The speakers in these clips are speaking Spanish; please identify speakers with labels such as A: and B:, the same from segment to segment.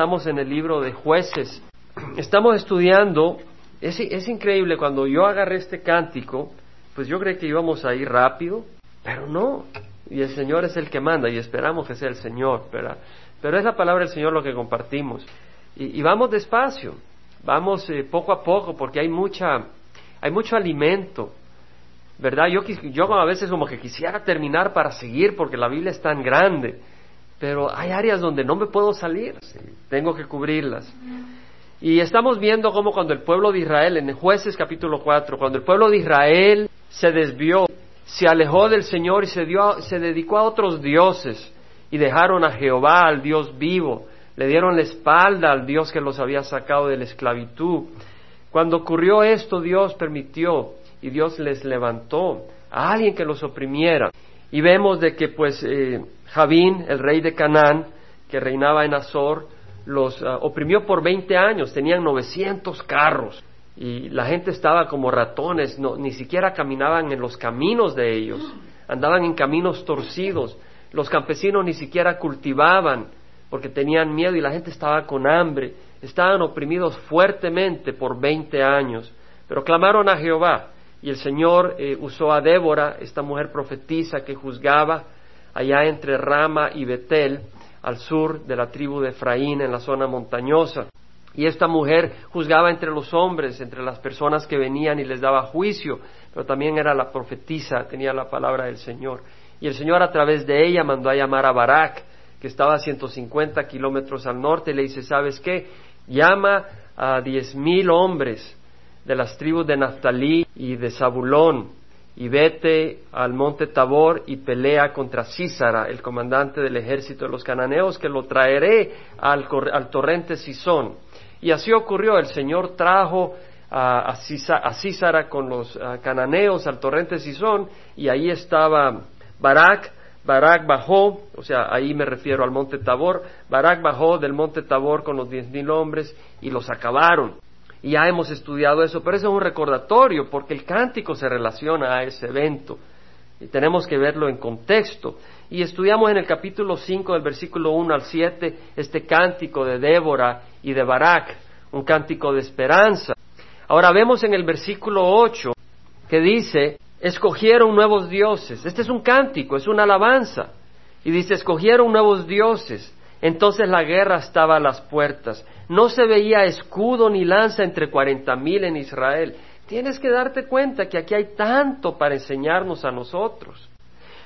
A: estamos en el libro de jueces. Estamos estudiando, es, increíble, cuando yo agarré este cántico, pues yo creí que íbamos a ir rápido, pero no. Y el Señor es el que manda y esperamos que sea el Señor. Pero es la palabra del Señor lo que compartimos. Y, vamos despacio, vamos eh, poco a poco porque hay mucha, hay mucho alimento, ¿verdad? Yo, yo a veces como que quisiera terminar para seguir porque la Biblia es tan grande, pero hay áreas donde no me puedo salir, tengo que cubrirlas. Y estamos viendo cómo cuando el pueblo de Israel, en jueces capítulo 4, cuando el pueblo de Israel se desvió, se alejó del Señor y se, dio, se dedicó a otros dioses y dejaron a Jehová, al Dios vivo, le dieron la espalda al Dios que los había sacado de la esclavitud. Cuando ocurrió esto, Dios permitió y Dios les levantó a alguien que los oprimiera. Y vemos de que pues eh, Javín, el rey de Canaán, que reinaba en Azor, los ah, oprimió por 20 años, tenían 900 carros. Y la gente estaba como ratones, no, ni siquiera caminaban en los caminos de ellos, andaban en caminos torcidos, los campesinos ni siquiera cultivaban porque tenían miedo y la gente estaba con hambre, estaban oprimidos fuertemente por 20 años, pero clamaron a Jehová y el Señor eh, usó a Débora, esta mujer profetisa que juzgaba allá entre Rama y Betel, al sur de la tribu de Efraín, en la zona montañosa. Y esta mujer juzgaba entre los hombres, entre las personas que venían y les daba juicio, pero también era la profetisa, tenía la palabra del Señor. Y el Señor a través de ella mandó a llamar a Barak, que estaba a 150 kilómetros al norte, y le dice, ¿sabes qué? Llama a diez mil hombres de las tribus de Naftalí y de Zabulón, y vete al monte Tabor y pelea contra Císara, el comandante del ejército de los cananeos, que lo traeré al, torrente Sison. Y así ocurrió, el Señor trajo a, Císara con los cananeos al torrente Sison, y ahí estaba Barak, Barak bajó, o sea, ahí me refiero al monte Tabor, Barak bajó del monte Tabor con los diez mil hombres y los acabaron. Y ya hemos estudiado eso, pero eso es un recordatorio porque el cántico se relaciona a ese evento y tenemos que verlo en contexto. Y estudiamos en el capítulo 5 del versículo 1 al 7 este cántico de Débora y de Barak, un cántico de esperanza. Ahora vemos en el versículo 8 que dice, escogieron nuevos dioses. Este es un cántico, es una alabanza. Y dice, escogieron nuevos dioses. Entonces la guerra estaba a las puertas. No se veía escudo ni lanza entre cuarenta mil en Israel. Tienes que darte cuenta que aquí hay tanto para enseñarnos a nosotros.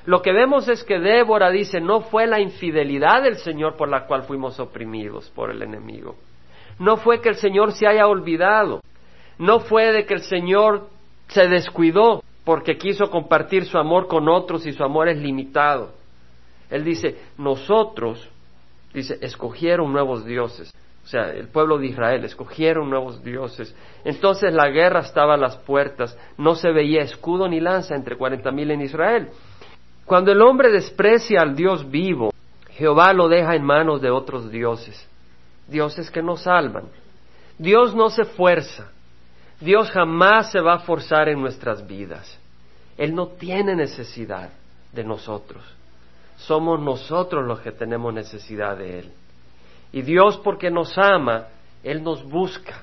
A: Lo que vemos es que Débora dice, no fue la infidelidad del Señor por la cual fuimos oprimidos por el enemigo. No fue que el Señor se haya olvidado. No fue de que el Señor se descuidó porque quiso compartir su amor con otros y su amor es limitado. Él dice, nosotros Dice, escogieron nuevos dioses. O sea, el pueblo de Israel escogieron nuevos dioses. Entonces la guerra estaba a las puertas. No se veía escudo ni lanza entre cuarenta mil en Israel. Cuando el hombre desprecia al Dios vivo, Jehová lo deja en manos de otros dioses. Dioses que no salvan. Dios no se fuerza. Dios jamás se va a forzar en nuestras vidas. Él no tiene necesidad de nosotros somos nosotros los que tenemos necesidad de Él. Y Dios porque nos ama, Él nos busca,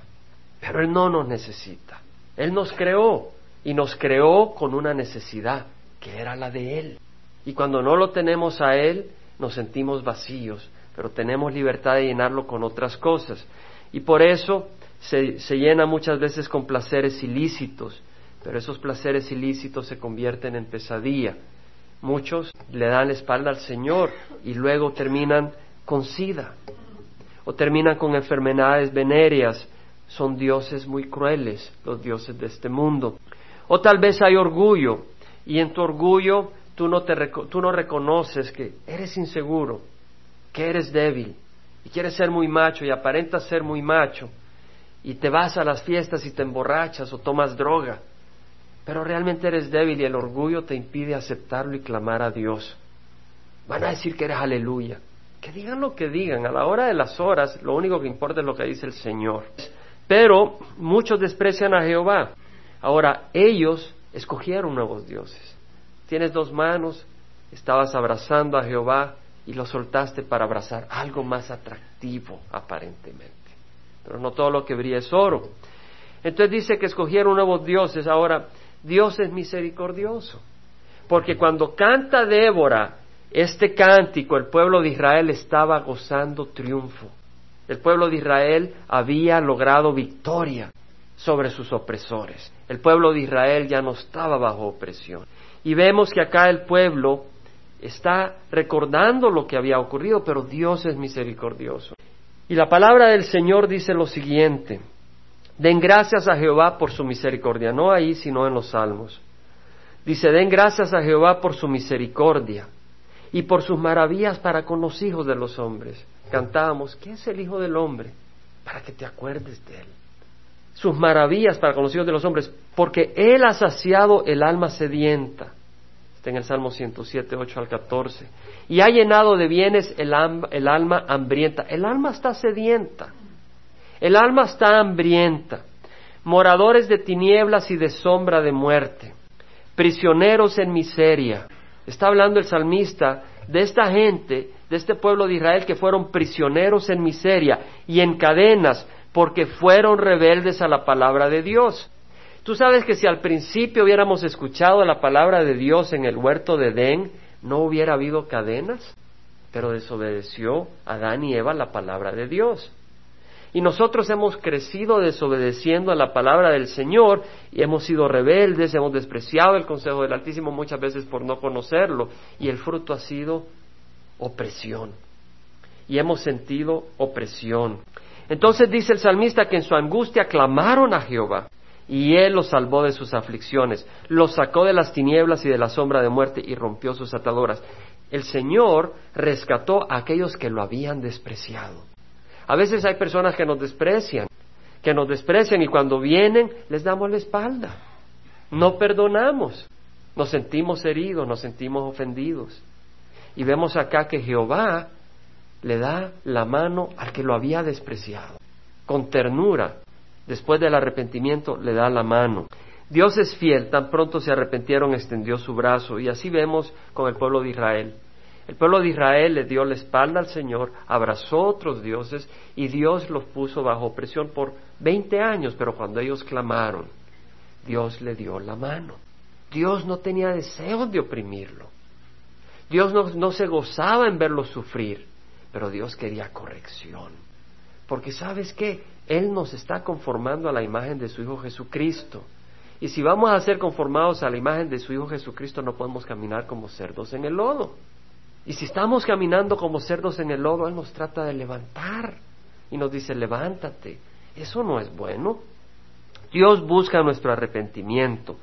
A: pero Él no nos necesita. Él nos creó y nos creó con una necesidad, que era la de Él. Y cuando no lo tenemos a Él, nos sentimos vacíos, pero tenemos libertad de llenarlo con otras cosas. Y por eso se, se llena muchas veces con placeres ilícitos, pero esos placeres ilícitos se convierten en pesadilla Muchos le dan la espalda al Señor y luego terminan con sida o terminan con enfermedades venéreas. Son dioses muy crueles, los dioses de este mundo. O tal vez hay orgullo y en tu orgullo tú no, te, tú no reconoces que eres inseguro, que eres débil y quieres ser muy macho y aparentas ser muy macho y te vas a las fiestas y te emborrachas o tomas droga pero realmente eres débil y el orgullo te impide aceptarlo y clamar a Dios. Van a decir que eres aleluya. Que digan lo que digan, a la hora de las horas lo único que importa es lo que dice el Señor. Pero muchos desprecian a Jehová. Ahora, ellos escogieron nuevos dioses. Tienes dos manos, estabas abrazando a Jehová y lo soltaste para abrazar algo más atractivo aparentemente. Pero no todo lo que brilla es oro. Entonces dice que escogieron nuevos dioses. Ahora, Dios es misericordioso. Porque cuando canta Débora este cántico, el pueblo de Israel estaba gozando triunfo. El pueblo de Israel había logrado victoria sobre sus opresores. El pueblo de Israel ya no estaba bajo opresión. Y vemos que acá el pueblo está recordando lo que había ocurrido, pero Dios es misericordioso. Y la palabra del Señor dice lo siguiente, den gracias a Jehová por su misericordia, no ahí, sino en los salmos. Dice, den gracias a Jehová por su misericordia y por sus maravillas para con los hijos de los hombres. Cantábamos, ¿qué es el Hijo del Hombre? Para que te acuerdes de él. Sus maravillas para con los hijos de los hombres, porque él ha saciado el alma sedienta Está en el Salmo 107, 8 al 14. Y ha llenado de bienes el, el alma hambrienta. El alma está sedienta. El alma está hambrienta. Moradores de tinieblas y de sombra de muerte. Prisioneros en miseria. Está hablando el salmista de esta gente, de este pueblo de Israel que fueron prisioneros en miseria y en cadenas porque fueron rebeldes a la palabra de Dios. Tú sabes que si al principio hubiéramos escuchado la palabra de Dios en el huerto de Edén, no hubiera habido cadenas, pero desobedeció Adán y Eva la palabra de Dios. Y nosotros hemos crecido desobedeciendo a la palabra del Señor y hemos sido rebeldes, hemos despreciado el consejo del Altísimo muchas veces por no conocerlo y el fruto ha sido opresión. Y hemos sentido opresión. Entonces dice el salmista que en su angustia clamaron a Jehová y Él los salvó de sus aflicciones, los sacó de las tinieblas y de la sombra de muerte y rompió sus ataduras. El Señor rescató a aquellos que lo habían despreciado. A veces hay personas que nos desprecian, que nos desprecian y cuando vienen les damos la espalda. No perdonamos, nos sentimos heridos, nos sentimos ofendidos. Y vemos acá que Jehová le da la mano al que lo había despreciado, con ternura, después del arrepentimiento le da la mano. Dios es fiel, tan pronto se arrepentieron extendió su brazo y así vemos con el pueblo de Israel. El pueblo de Israel le dio la espalda al Señor, abrazó otros dioses y Dios los puso bajo presión por veinte años, pero cuando ellos clamaron, Dios le dio la mano. Dios no tenía deseo de oprimirlo. Dios no, no se gozaba en verlo sufrir, pero Dios quería corrección. Porque sabes qué, Él nos está conformando a la imagen de su Hijo Jesucristo. Y si vamos a ser conformados a la imagen de su Hijo Jesucristo, no podemos caminar como cerdos en el lodo. Y si estamos caminando como cerdos en el lodo, Él nos trata de levantar y nos dice, levántate. Eso no es bueno. Dios busca nuestro arrepentimiento.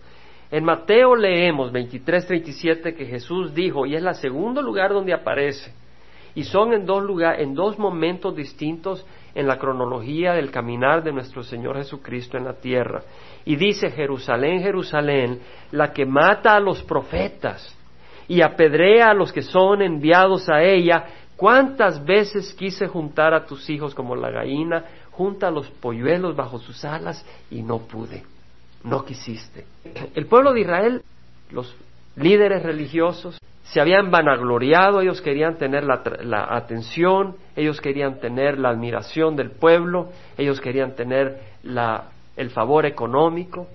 A: En Mateo leemos 23-37 que Jesús dijo, y es el segundo lugar donde aparece, y son en dos, lugar, en dos momentos distintos en la cronología del caminar de nuestro Señor Jesucristo en la tierra. Y dice Jerusalén, Jerusalén, la que mata a los profetas y apedrea a los que son enviados a ella, ¿cuántas veces quise juntar a tus hijos como la gallina junta los polluelos bajo sus alas y no pude? No quisiste. El pueblo de Israel, los líderes religiosos, se habían vanagloriado, ellos querían tener la, atención, ellos querían tener la admiración del pueblo, ellos querían tener el favor económico,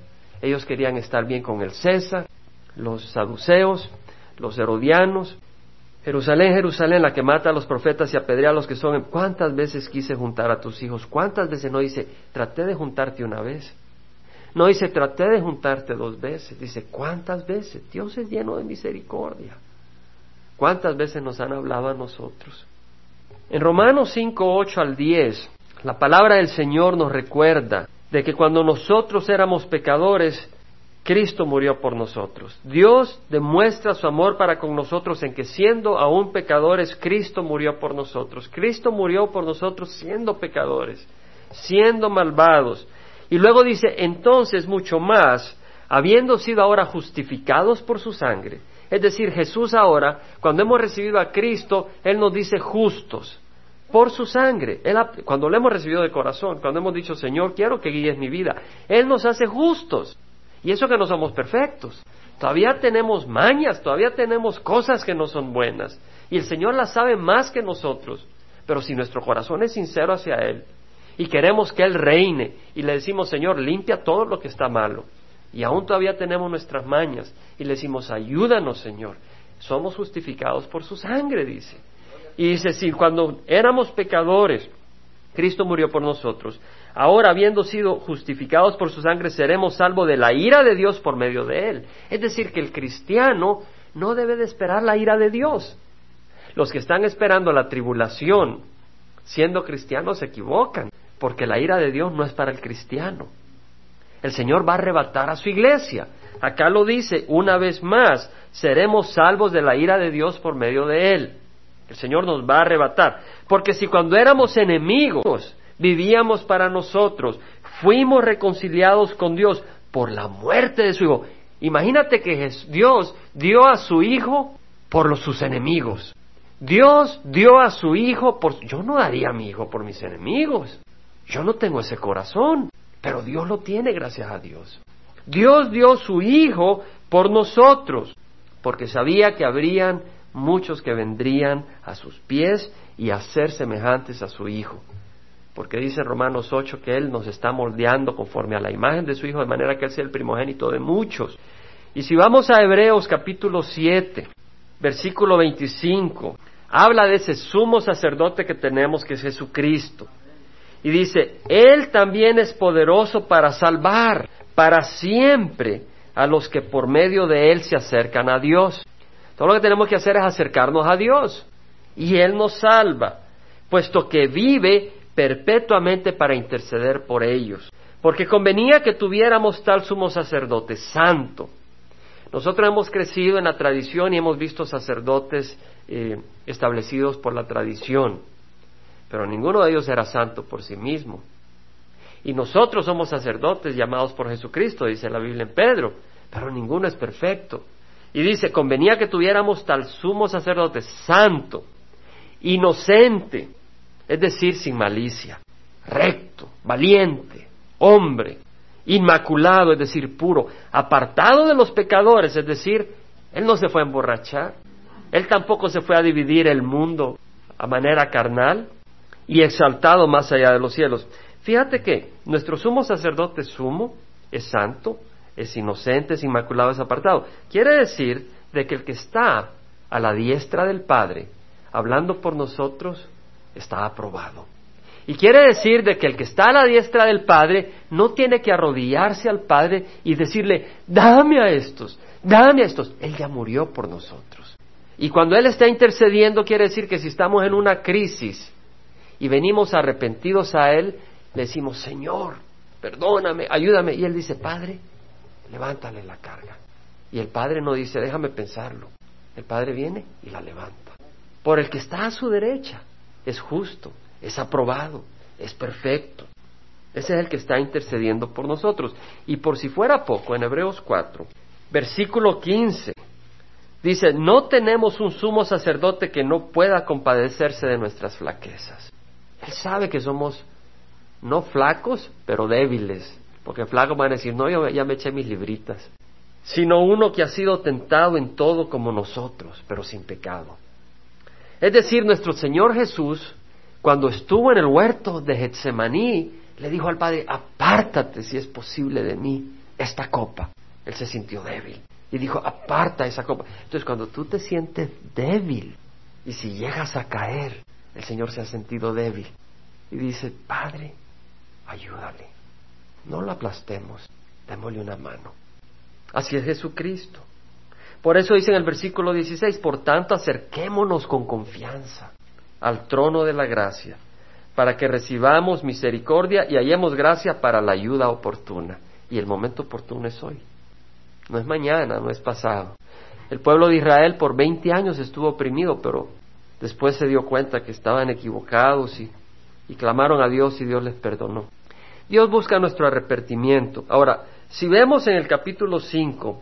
A: ellos querían estar bien con el César, los saduceos, los herodianos. Jerusalén, Jerusalén, la que mata a los profetas y apedrea a los que son. ¿Cuántas veces quise juntar a tus hijos? ¿Cuántas veces no dice, traté de juntarte una vez? No dice, traté de juntarte dos veces. Dice, ¿cuántas veces? Dios es lleno de misericordia. ¿Cuántas veces nos han hablado a nosotros? En Romanos 5, 8 al 10, la palabra del Señor nos recuerda de que cuando nosotros éramos pecadores, Cristo murió por nosotros. Dios demuestra su amor para con nosotros en que siendo aún pecadores, Cristo murió por nosotros. Cristo murió por nosotros siendo pecadores, siendo malvados. Y luego dice, entonces mucho más, habiendo sido ahora justificados por su sangre, es decir, Jesús ahora, cuando hemos recibido a Cristo, Él nos dice justos por su sangre. cuando lo hemos recibido de corazón, cuando hemos dicho, Señor, quiero que guíes mi vida, Él nos hace justos. Y eso que no somos perfectos. Todavía tenemos mañas, todavía tenemos cosas que no son buenas. Y el Señor las sabe más que nosotros. Pero si nuestro corazón es sincero hacia Él y queremos que Él reine y le decimos, Señor, limpia todo lo que está malo, y aún todavía tenemos nuestras mañas y le decimos, ayúdanos, Señor, somos justificados por su sangre, dice. Y dice, si cuando éramos pecadores, Cristo murió por nosotros, ahora habiendo sido justificados por su sangre, seremos salvos de la ira de Dios por medio de Él. Es decir, que el cristiano no debe de esperar la ira de Dios. Los que están esperando la tribulación, siendo cristianos, se equivocan, porque la ira de Dios no es para el cristiano. El Señor va a arrebatar a su iglesia. Acá lo dice una vez más, seremos salvos de la ira de Dios por medio de Él. El Señor nos va a arrebatar. Porque si cuando éramos enemigos vivíamos para nosotros, fuimos reconciliados con Dios por la muerte de su Hijo. Imagínate que Dios dio a su Hijo por sus enemigos. Dios dio a su hijo por... Yo no daría a mi hijo por mis enemigos. Yo no tengo ese corazón, pero Dios lo tiene gracias a Dios. Dios dio su hijo por nosotros, porque sabía que habrían muchos que vendrían a sus pies y a ser semejantes a su hijo. Porque dice Romanos 8 que Él nos está moldeando conforme a la imagen de su Hijo, de manera que Él sea el primogénito de muchos. Y si vamos a Hebreos capítulo 7, versículo 25, habla de ese sumo sacerdote que tenemos, que es Jesucristo. Y dice, Él también es poderoso para salvar para siempre a los que por medio de Él se acercan a Dios. Todo lo que tenemos que hacer es acercarnos a Dios. Y Él nos salva, puesto que vive perpetuamente para interceder por ellos. Porque convenía que tuviéramos tal sumo sacerdote, santo, nosotros hemos crecido en la tradición y hemos visto sacerdotes eh, establecidos por la tradición, pero ninguno de ellos era santo por sí mismo. Y nosotros somos sacerdotes llamados por Jesucristo, dice la Biblia en Pedro, pero ninguno es perfecto. Y dice, convenía que tuviéramos tal sumo sacerdote santo, inocente, es decir, sin malicia, recto, valiente, hombre, inmaculado, es decir, puro, apartado de los pecadores, es decir, Él no se fue a emborrachar, Él tampoco se fue a dividir el mundo a manera carnal y exaltado más allá de los cielos. Fíjate que nuestro sumo sacerdote sumo es santo, es inocente, es inmaculado, es apartado. Quiere decir de que el que está a la diestra del Padre, hablando por nosotros, está aprobado. Y quiere decir de que el que está a la diestra del Padre no tiene que arrodillarse al Padre y decirle, dame a estos, dame a estos. Él ya murió por nosotros. Y cuando Él está intercediendo, quiere decir que si estamos en una crisis y venimos arrepentidos a Él, le decimos, Señor, perdóname, ayúdame. Y Él dice, Padre, levántale la carga. Y el Padre no dice, déjame pensarlo. El Padre viene y la levanta. Por el que está a su derecha, es justo, es aprobado, es perfecto. Ese es el que está intercediendo por nosotros. Y por si fuera poco, en Hebreos 4, versículo 15, dice, no tenemos un sumo sacerdote que no pueda compadecerse de nuestras flaquezas. Él sabe que somos no flacos, pero débiles. Porque flacos van a decir, no, yo ya me eché mis libritas. Sino uno que ha sido tentado en todo como nosotros, pero sin pecado. Es decir, nuestro Señor Jesús cuando estuvo en el huerto de Getsemaní, le dijo al Padre, apártate si es posible de mí esta copa. Él se sintió débil y dijo, aparta esa copa. Entonces cuando tú te sientes débil y si llegas a caer, el Señor se ha sentido débil y dice, Padre, ayúdale, no lo aplastemos, démosle una mano. Así es Jesucristo. Por eso dice en el versículo 16, por tanto acerquémonos con confianza al trono de la gracia, para que recibamos misericordia y hallemos gracia para la ayuda oportuna. Y el momento oportuno es hoy. No es mañana, no es pasado. El pueblo de Israel por 20 años estuvo oprimido, pero después se dio cuenta que estaban equivocados y, y clamaron a Dios y Dios les perdonó. Dios busca nuestro arrepentimiento. Ahora, si vemos en el capítulo 5,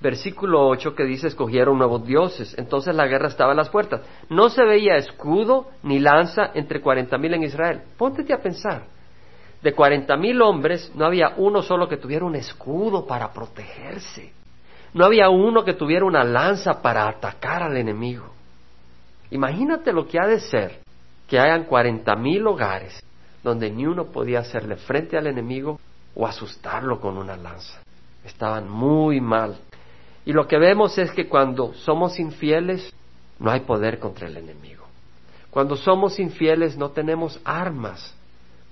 A: versículo 8 que dice escogieron nuevos dioses. Entonces la guerra estaba a las puertas. No se veía escudo ni lanza entre cuarenta mil en Israel. Póntete a pensar. De cuarenta mil hombres no había uno solo que tuviera un escudo para protegerse. No había uno que tuviera una lanza para atacar al enemigo. Imagínate lo que ha de ser que hayan cuarenta mil hogares donde ni uno podía hacerle frente al enemigo o asustarlo con una lanza. Estaban muy mal. Y lo que vemos es que cuando somos infieles, no hay poder contra el enemigo. Cuando somos infieles no tenemos armas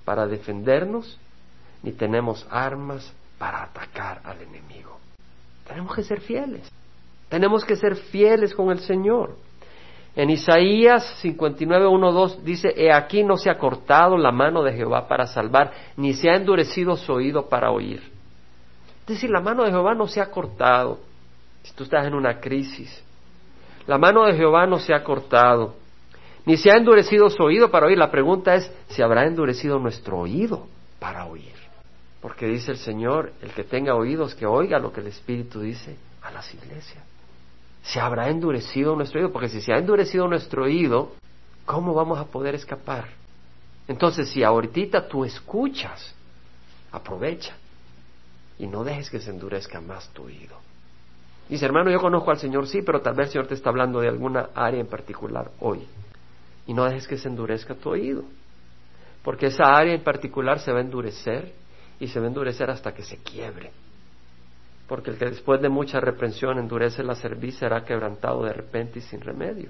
A: para defendernos, ni tenemos armas para atacar al enemigo. Tenemos que ser fieles. Tenemos que ser fieles con el Señor. En Isaías 59, 1, 2 dice, He aquí no se ha cortado la mano de Jehová para salvar, ni se ha endurecido su oído para oír. Es decir, la mano de Jehová no se ha cortado. Si tú estás en una crisis, la mano de Jehová no se ha cortado, ni se ha endurecido su oído para oír. La pregunta es, ¿se habrá endurecido nuestro oído para oír? Porque dice el Señor, el que tenga oídos, que oiga lo que el Espíritu dice a las iglesias se habrá endurecido nuestro oído, porque si se ha endurecido nuestro oído, ¿cómo vamos a poder escapar? Entonces, si ahorita tú escuchas, aprovecha y no dejes que se endurezca más tu oído. Dice, hermano, yo conozco al Señor, sí, pero tal vez el Señor te está hablando de alguna área en particular hoy. Y no dejes que se endurezca tu oído, porque esa área en particular se va a endurecer y se va a endurecer hasta que se quiebre porque el que después de mucha reprensión endurece la cerviz será quebrantado de repente y sin remedio.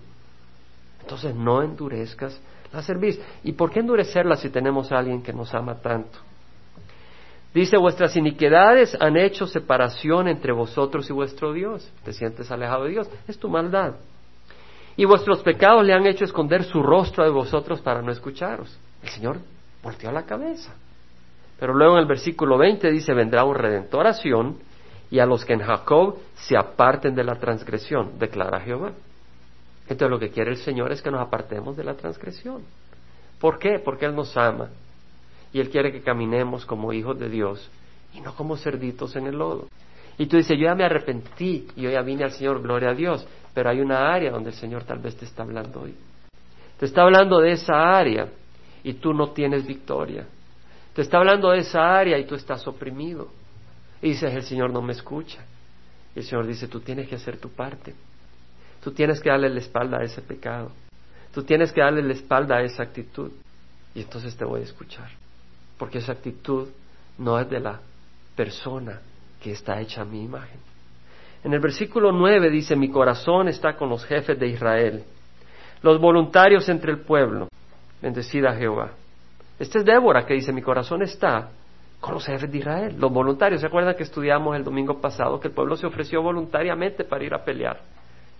A: Entonces no endurezcas la cerviz. ¿Y por qué endurecerla si tenemos a alguien que nos ama tanto? Dice, vuestras iniquidades han hecho separación entre vosotros y vuestro Dios. Te sientes alejado de Dios. Es tu maldad. Y vuestros pecados le han hecho esconder su rostro de vosotros para no escucharos. El Señor volteó la cabeza. Pero luego en el versículo 20 dice, vendrá un redentoración y a los que en Jacob se aparten de la transgresión, declara Jehová. Entonces lo que quiere el Señor es que nos apartemos de la transgresión. ¿Por qué? Porque Él nos ama y Él quiere que caminemos como hijos de Dios y no como cerditos en el lodo. Y tú dices, yo ya me arrepentí y yo ya vine al Señor, gloria a Dios, pero hay una área donde el Señor tal vez te está hablando hoy. Te está hablando de esa área y tú no tienes victoria. Te está hablando de esa área y tú estás oprimido. Y el Señor no me escucha. Y el Señor dice, tú tienes que hacer tu parte. Tú tienes que darle la espalda a ese pecado. Tú tienes que darle la espalda a esa actitud. Y entonces te voy a escuchar. Porque esa actitud no es de la persona que está hecha a mi imagen. En el versículo 9 dice, mi corazón está con los jefes de Israel, los voluntarios entre el pueblo. Bendecida Jehová. Esta es Débora que dice, mi corazón está con los jefes de Israel, los voluntarios. ¿Se acuerdan que estudiamos el domingo pasado que el pueblo se ofreció voluntariamente para ir a pelear?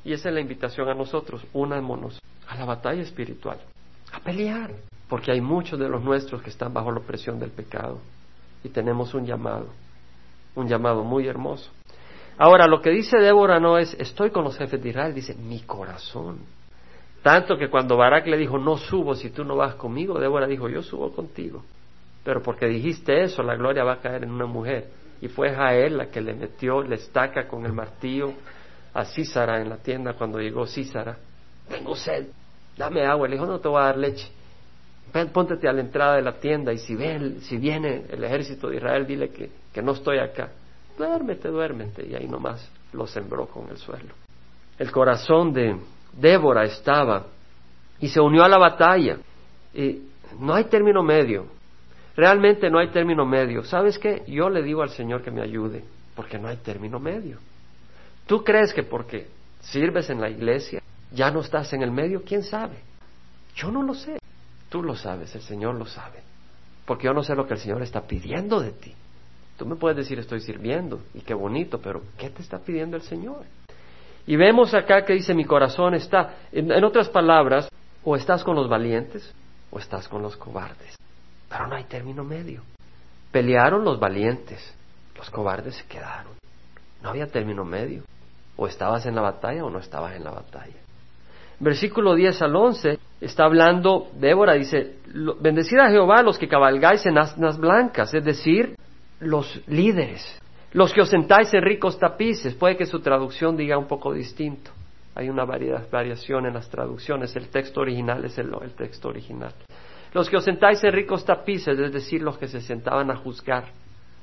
A: Y esa es la invitación a nosotros, unámonos a la batalla espiritual, a pelear, porque hay muchos de los nuestros que están bajo la opresión del pecado y tenemos un llamado, un llamado muy hermoso. Ahora, lo que dice Débora no es estoy con los jefes de Israel, dice mi corazón. Tanto que cuando Barak le dijo no subo si tú no vas conmigo, Débora dijo yo subo contigo pero porque dijiste eso, la gloria va a caer en una mujer. Y fue Jael la que le metió la estaca con el martillo a Císara en la tienda cuando llegó Císara. Tengo sed, dame agua. Le dijo, no te voy a dar leche. Póntete a la entrada de la tienda y si, ven, si viene el ejército de Israel, dile que, que no estoy acá. Duérmete, duérmete. Y ahí nomás lo sembró con el suelo. El corazón de Débora estaba y se unió a la batalla. Y no hay término medio. Realmente no hay término medio. ¿Sabes qué? Yo le digo al Señor que me ayude, porque no hay término medio. ¿Tú crees que porque sirves en la iglesia ya no estás en el medio? ¿Quién sabe? Yo no lo sé. Tú lo sabes, el Señor lo sabe. Porque yo no sé lo que el Señor está pidiendo de ti. Tú me puedes decir estoy sirviendo y qué bonito, pero ¿qué te está pidiendo el Señor? Y vemos acá que dice mi corazón está, en otras palabras, o estás con los valientes o estás con los cobardes. Pero no hay término medio. Pelearon los valientes, los cobardes se quedaron. No había término medio. O estabas en la batalla o no estabas en la batalla. Versículo 10 al 11 está hablando, Débora dice, bendecida a Jehová los que cabalgáis en asnas blancas, es decir, los líderes, los que os sentáis en ricos tapices. Puede que su traducción diga un poco distinto. Hay una variación en las traducciones. El texto original es el texto original. Los que os sentáis en ricos tapices, es decir, los que se sentaban a juzgar,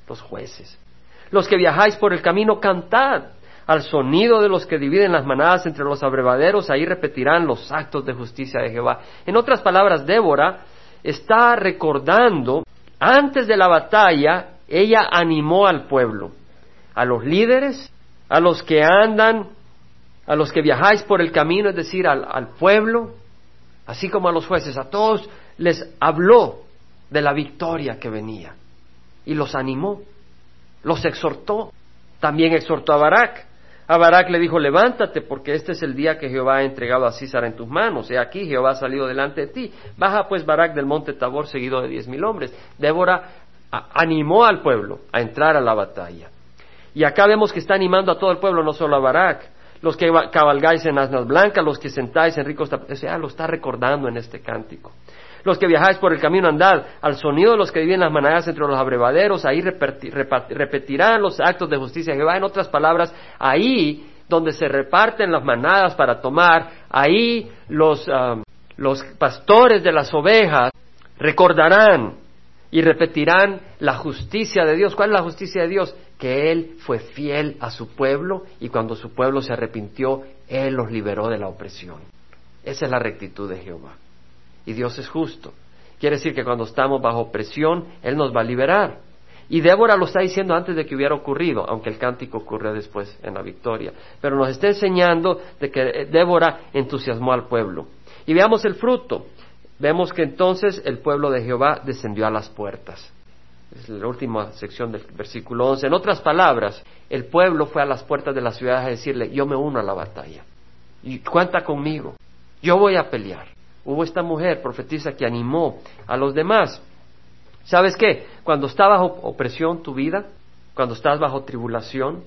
A: los jueces. Los que viajáis por el camino, cantad. al sonido de los que dividen las manadas entre los abrevaderos, ahí repetirán los actos de justicia de Jehová. En otras palabras, Débora está recordando, antes de la batalla, ella animó al pueblo, a los líderes, a los que andan, a los que viajáis por el camino, es decir, al, al pueblo, así como a los jueces, a todos les habló de la victoria que venía y los animó, los exhortó. También exhortó a Barak. A Barak le dijo, levántate, porque este es el día que Jehová ha entregado a Císara en tus manos. He aquí, Jehová ha salido delante de ti. Baja pues Barak del monte Tabor seguido de diez mil hombres. Débora animó al pueblo a entrar a la batalla. Y acá vemos que está animando a todo el pueblo, no solo a Barak. Los que cabalgáis en asnas blancas, los que sentáis en ricos o sea, lo está recordando en este cántico. Los que viajáis por el camino andad, al sonido de los que viven las manadas entre los abrevaderos, ahí repetirán los actos de justicia de Jehová. En otras palabras, ahí donde se reparten las manadas para tomar, ahí los, ah, los pastores de las ovejas recordarán y repetirán la justicia de Dios. ¿Cuál es la justicia de Dios? Que Él fue fiel a su pueblo y cuando su pueblo se arrepintió, Él los liberó de la opresión. Esa es la rectitud de Jehová. Y Dios es justo. Quiere decir que cuando estamos bajo presión, Él nos va a liberar. Y Débora lo está diciendo antes de que hubiera ocurrido, aunque el cántico ocurre después en la victoria. Pero nos está enseñando de que Débora entusiasmó al pueblo. Y veamos el fruto. Vemos que entonces el pueblo de Jehová descendió a las puertas. Es la última sección del versículo 11. En otras palabras, el pueblo fue a las puertas de la ciudad a decirle, yo me uno a la batalla. Y cuenta conmigo. Yo voy a pelear. Hubo esta mujer profetiza que animó a los demás. ¿Sabes qué? Cuando está bajo opresión tu vida, cuando estás bajo tribulación,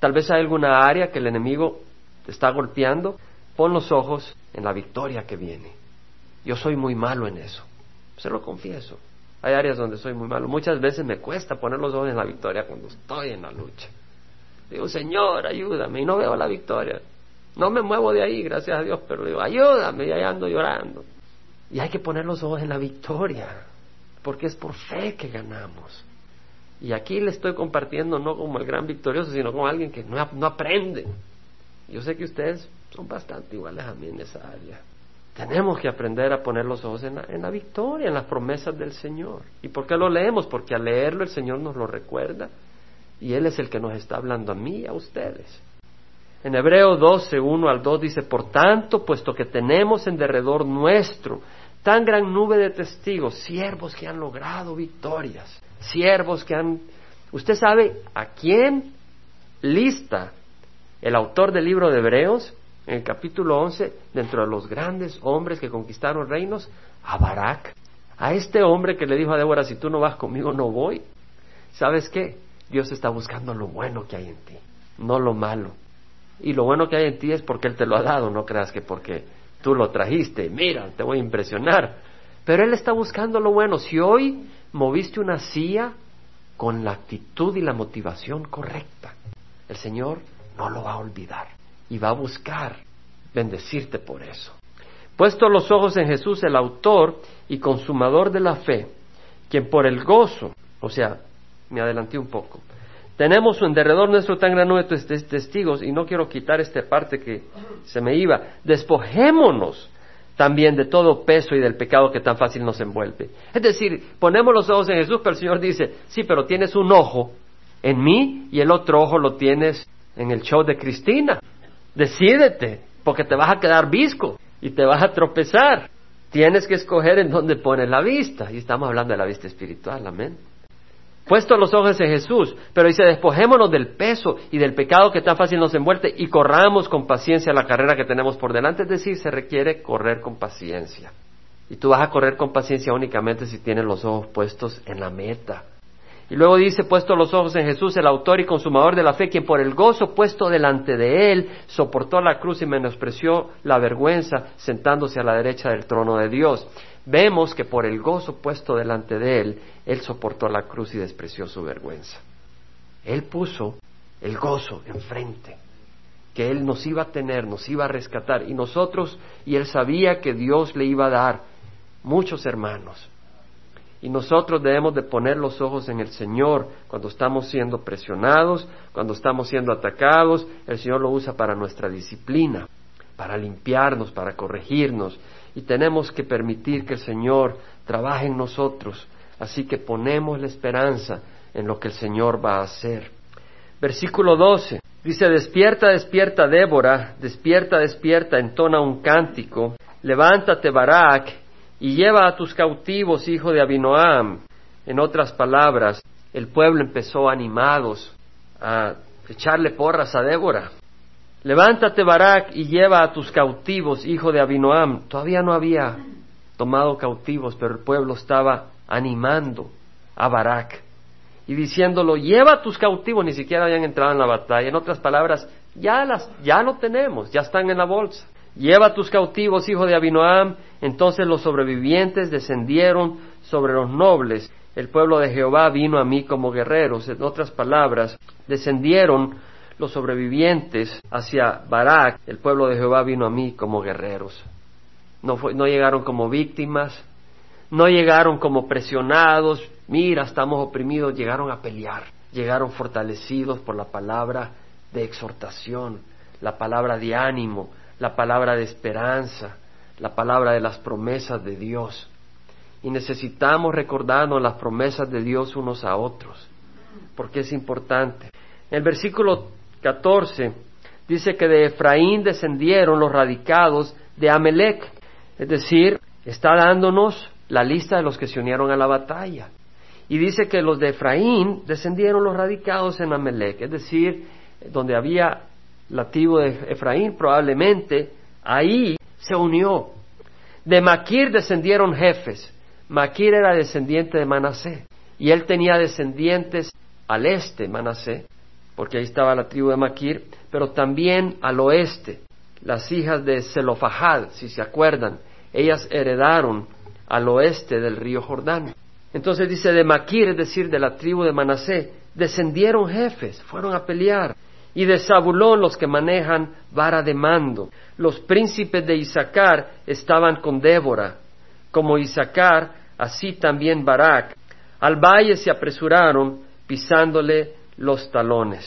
A: tal vez hay alguna área que el enemigo te está golpeando, pon los ojos en la victoria que viene. Yo soy muy malo en eso. Se lo confieso. Hay áreas donde soy muy malo. Muchas veces me cuesta poner los ojos en la victoria cuando estoy en la lucha. Digo, Señor, ayúdame. Y no veo la victoria. No me muevo de ahí, gracias a Dios, pero digo, ayúdame. Y ahí ando llorando. Y hay que poner los ojos en la victoria. Porque es por fe que ganamos. Y aquí le estoy compartiendo no como el gran victorioso, sino como alguien que no, no aprende. Yo sé que ustedes son bastante iguales a mí en esa área. Tenemos que aprender a poner los ojos en la, victoria, en las promesas del Señor. ¿Y por qué lo leemos? Porque al leerlo el Señor nos lo recuerda y Él es el que nos está hablando a mí y a ustedes. En Hebreo 12, 1 al 2 dice, por tanto, puesto que tenemos en derredor nuestro tan gran nube de testigos, siervos que han logrado victorias, siervos que han... ¿Usted sabe a quién lista el autor del libro de Hebreos? en el capítulo 11, dentro de los grandes hombres que conquistaron reinos, a Barak, a este hombre que le dijo a Débora, si tú no vas conmigo, no voy. ¿Sabes qué? Dios está buscando lo bueno que hay en ti, no lo malo. Y lo bueno que hay en ti es porque Él te lo ha dado, no creas que porque tú lo trajiste, mira, te voy a impresionar. Pero Él está buscando lo bueno. Si hoy moviste una silla con la actitud y la motivación correcta, el Señor no lo va a olvidar y va a buscar bendecirte por eso. Puesto los ojos en Jesús, el autor y consumador de la fe, quien por el gozo, o sea, me adelanté un poco, tenemos en derredor nuestro tan gran número de testigos, y no quiero quitar esta parte que se me iba, despojémonos también de todo peso y del pecado que tan fácil nos envuelve. Es decir, ponemos los ojos en Jesús, pero el Señor dice, sí, pero tienes un ojo en mí y el otro ojo lo tienes en el show de Cristina. Decídete, porque te vas a quedar visco y te vas a tropezar. Tienes que escoger en dónde pones la vista. Y estamos hablando de la vista espiritual, amén. Puesto los ojos en Jesús, pero dice, despojémonos del peso y del pecado que tan fácil nos envuelve y corramos con paciencia la carrera que tenemos por delante. Es decir, se requiere correr con paciencia. Y tú vas a correr con paciencia únicamente si tienes los ojos puestos en la meta, y luego dice, puesto los ojos en Jesús, el autor y consumador de la fe, quien por el gozo puesto delante de él soportó la cruz y menospreció la vergüenza, sentándose a la derecha del trono de Dios. Vemos que por el gozo puesto delante de él, él soportó la cruz y despreció su vergüenza. Él puso el gozo enfrente, que él nos iba a tener, nos iba a rescatar, y nosotros, y él sabía que Dios le iba a dar muchos hermanos, Y nosotros debemos de poner los ojos en el Señor cuando estamos siendo presionados, cuando estamos siendo atacados. El Señor lo usa para nuestra disciplina, para limpiarnos, para corregirnos. Y tenemos que permitir que el Señor trabaje en nosotros. Así que ponemos la esperanza en lo que el Señor va a hacer. Versículo 12. Dice, despierta, despierta Débora, despierta, despierta, entona un cántico, levántate Barak, y lleva a tus cautivos, hijo de Abinoam. En otras palabras, el pueblo empezó animados a echarle porras a Débora. Levántate, Barak, y lleva a tus cautivos, hijo de Abinoam. Todavía no había tomado cautivos, pero el pueblo estaba animando a Barak y diciéndolo, lleva a tus cautivos, ni siquiera habían entrado en la batalla. En otras palabras, ya, las, ya lo tenemos, ya están en la bolsa. Lleva a tus cautivos, hijo de Abinoam. Entonces los sobrevivientes descendieron sobre los nobles. El pueblo de Jehová vino a mí como guerreros. En otras palabras, descendieron los sobrevivientes hacia Barak. El pueblo de Jehová vino a mí como guerreros. No, no llegaron como víctimas, no llegaron como presionados. Mira, estamos oprimidos. Llegaron a pelear. Llegaron fortalecidos por la palabra de exhortación, la palabra de ánimo, la palabra de esperanza, la palabra de las promesas de Dios. Y necesitamos recordarnos las promesas de Dios unos a otros, porque es importante. En el versículo 14 dice que de Efraín descendieron los radicados de Amelec, es decir, está dándonos la lista de los que se unieron a la batalla. Y dice que los de Efraín descendieron los radicados en Amelec, es decir, donde había la tribu de Efraín probablemente, ahí se unió. De Maquir descendieron jefes. Maquir era descendiente de Manasé y él tenía descendientes al este, Manasé, porque ahí estaba la tribu de Maquir, pero también al oeste, las hijas de Zelofahad, si se acuerdan, ellas heredaron al oeste del río Jordán. Entonces dice de Maquir, es decir, de la tribu de Manasé, descendieron jefes, fueron a pelear y de Zabulón los que manejan vara de mando. Los príncipes de Isaacar estaban con Débora, como Isaacar, así también Barak. Al valle se apresuraron pisándole los talones.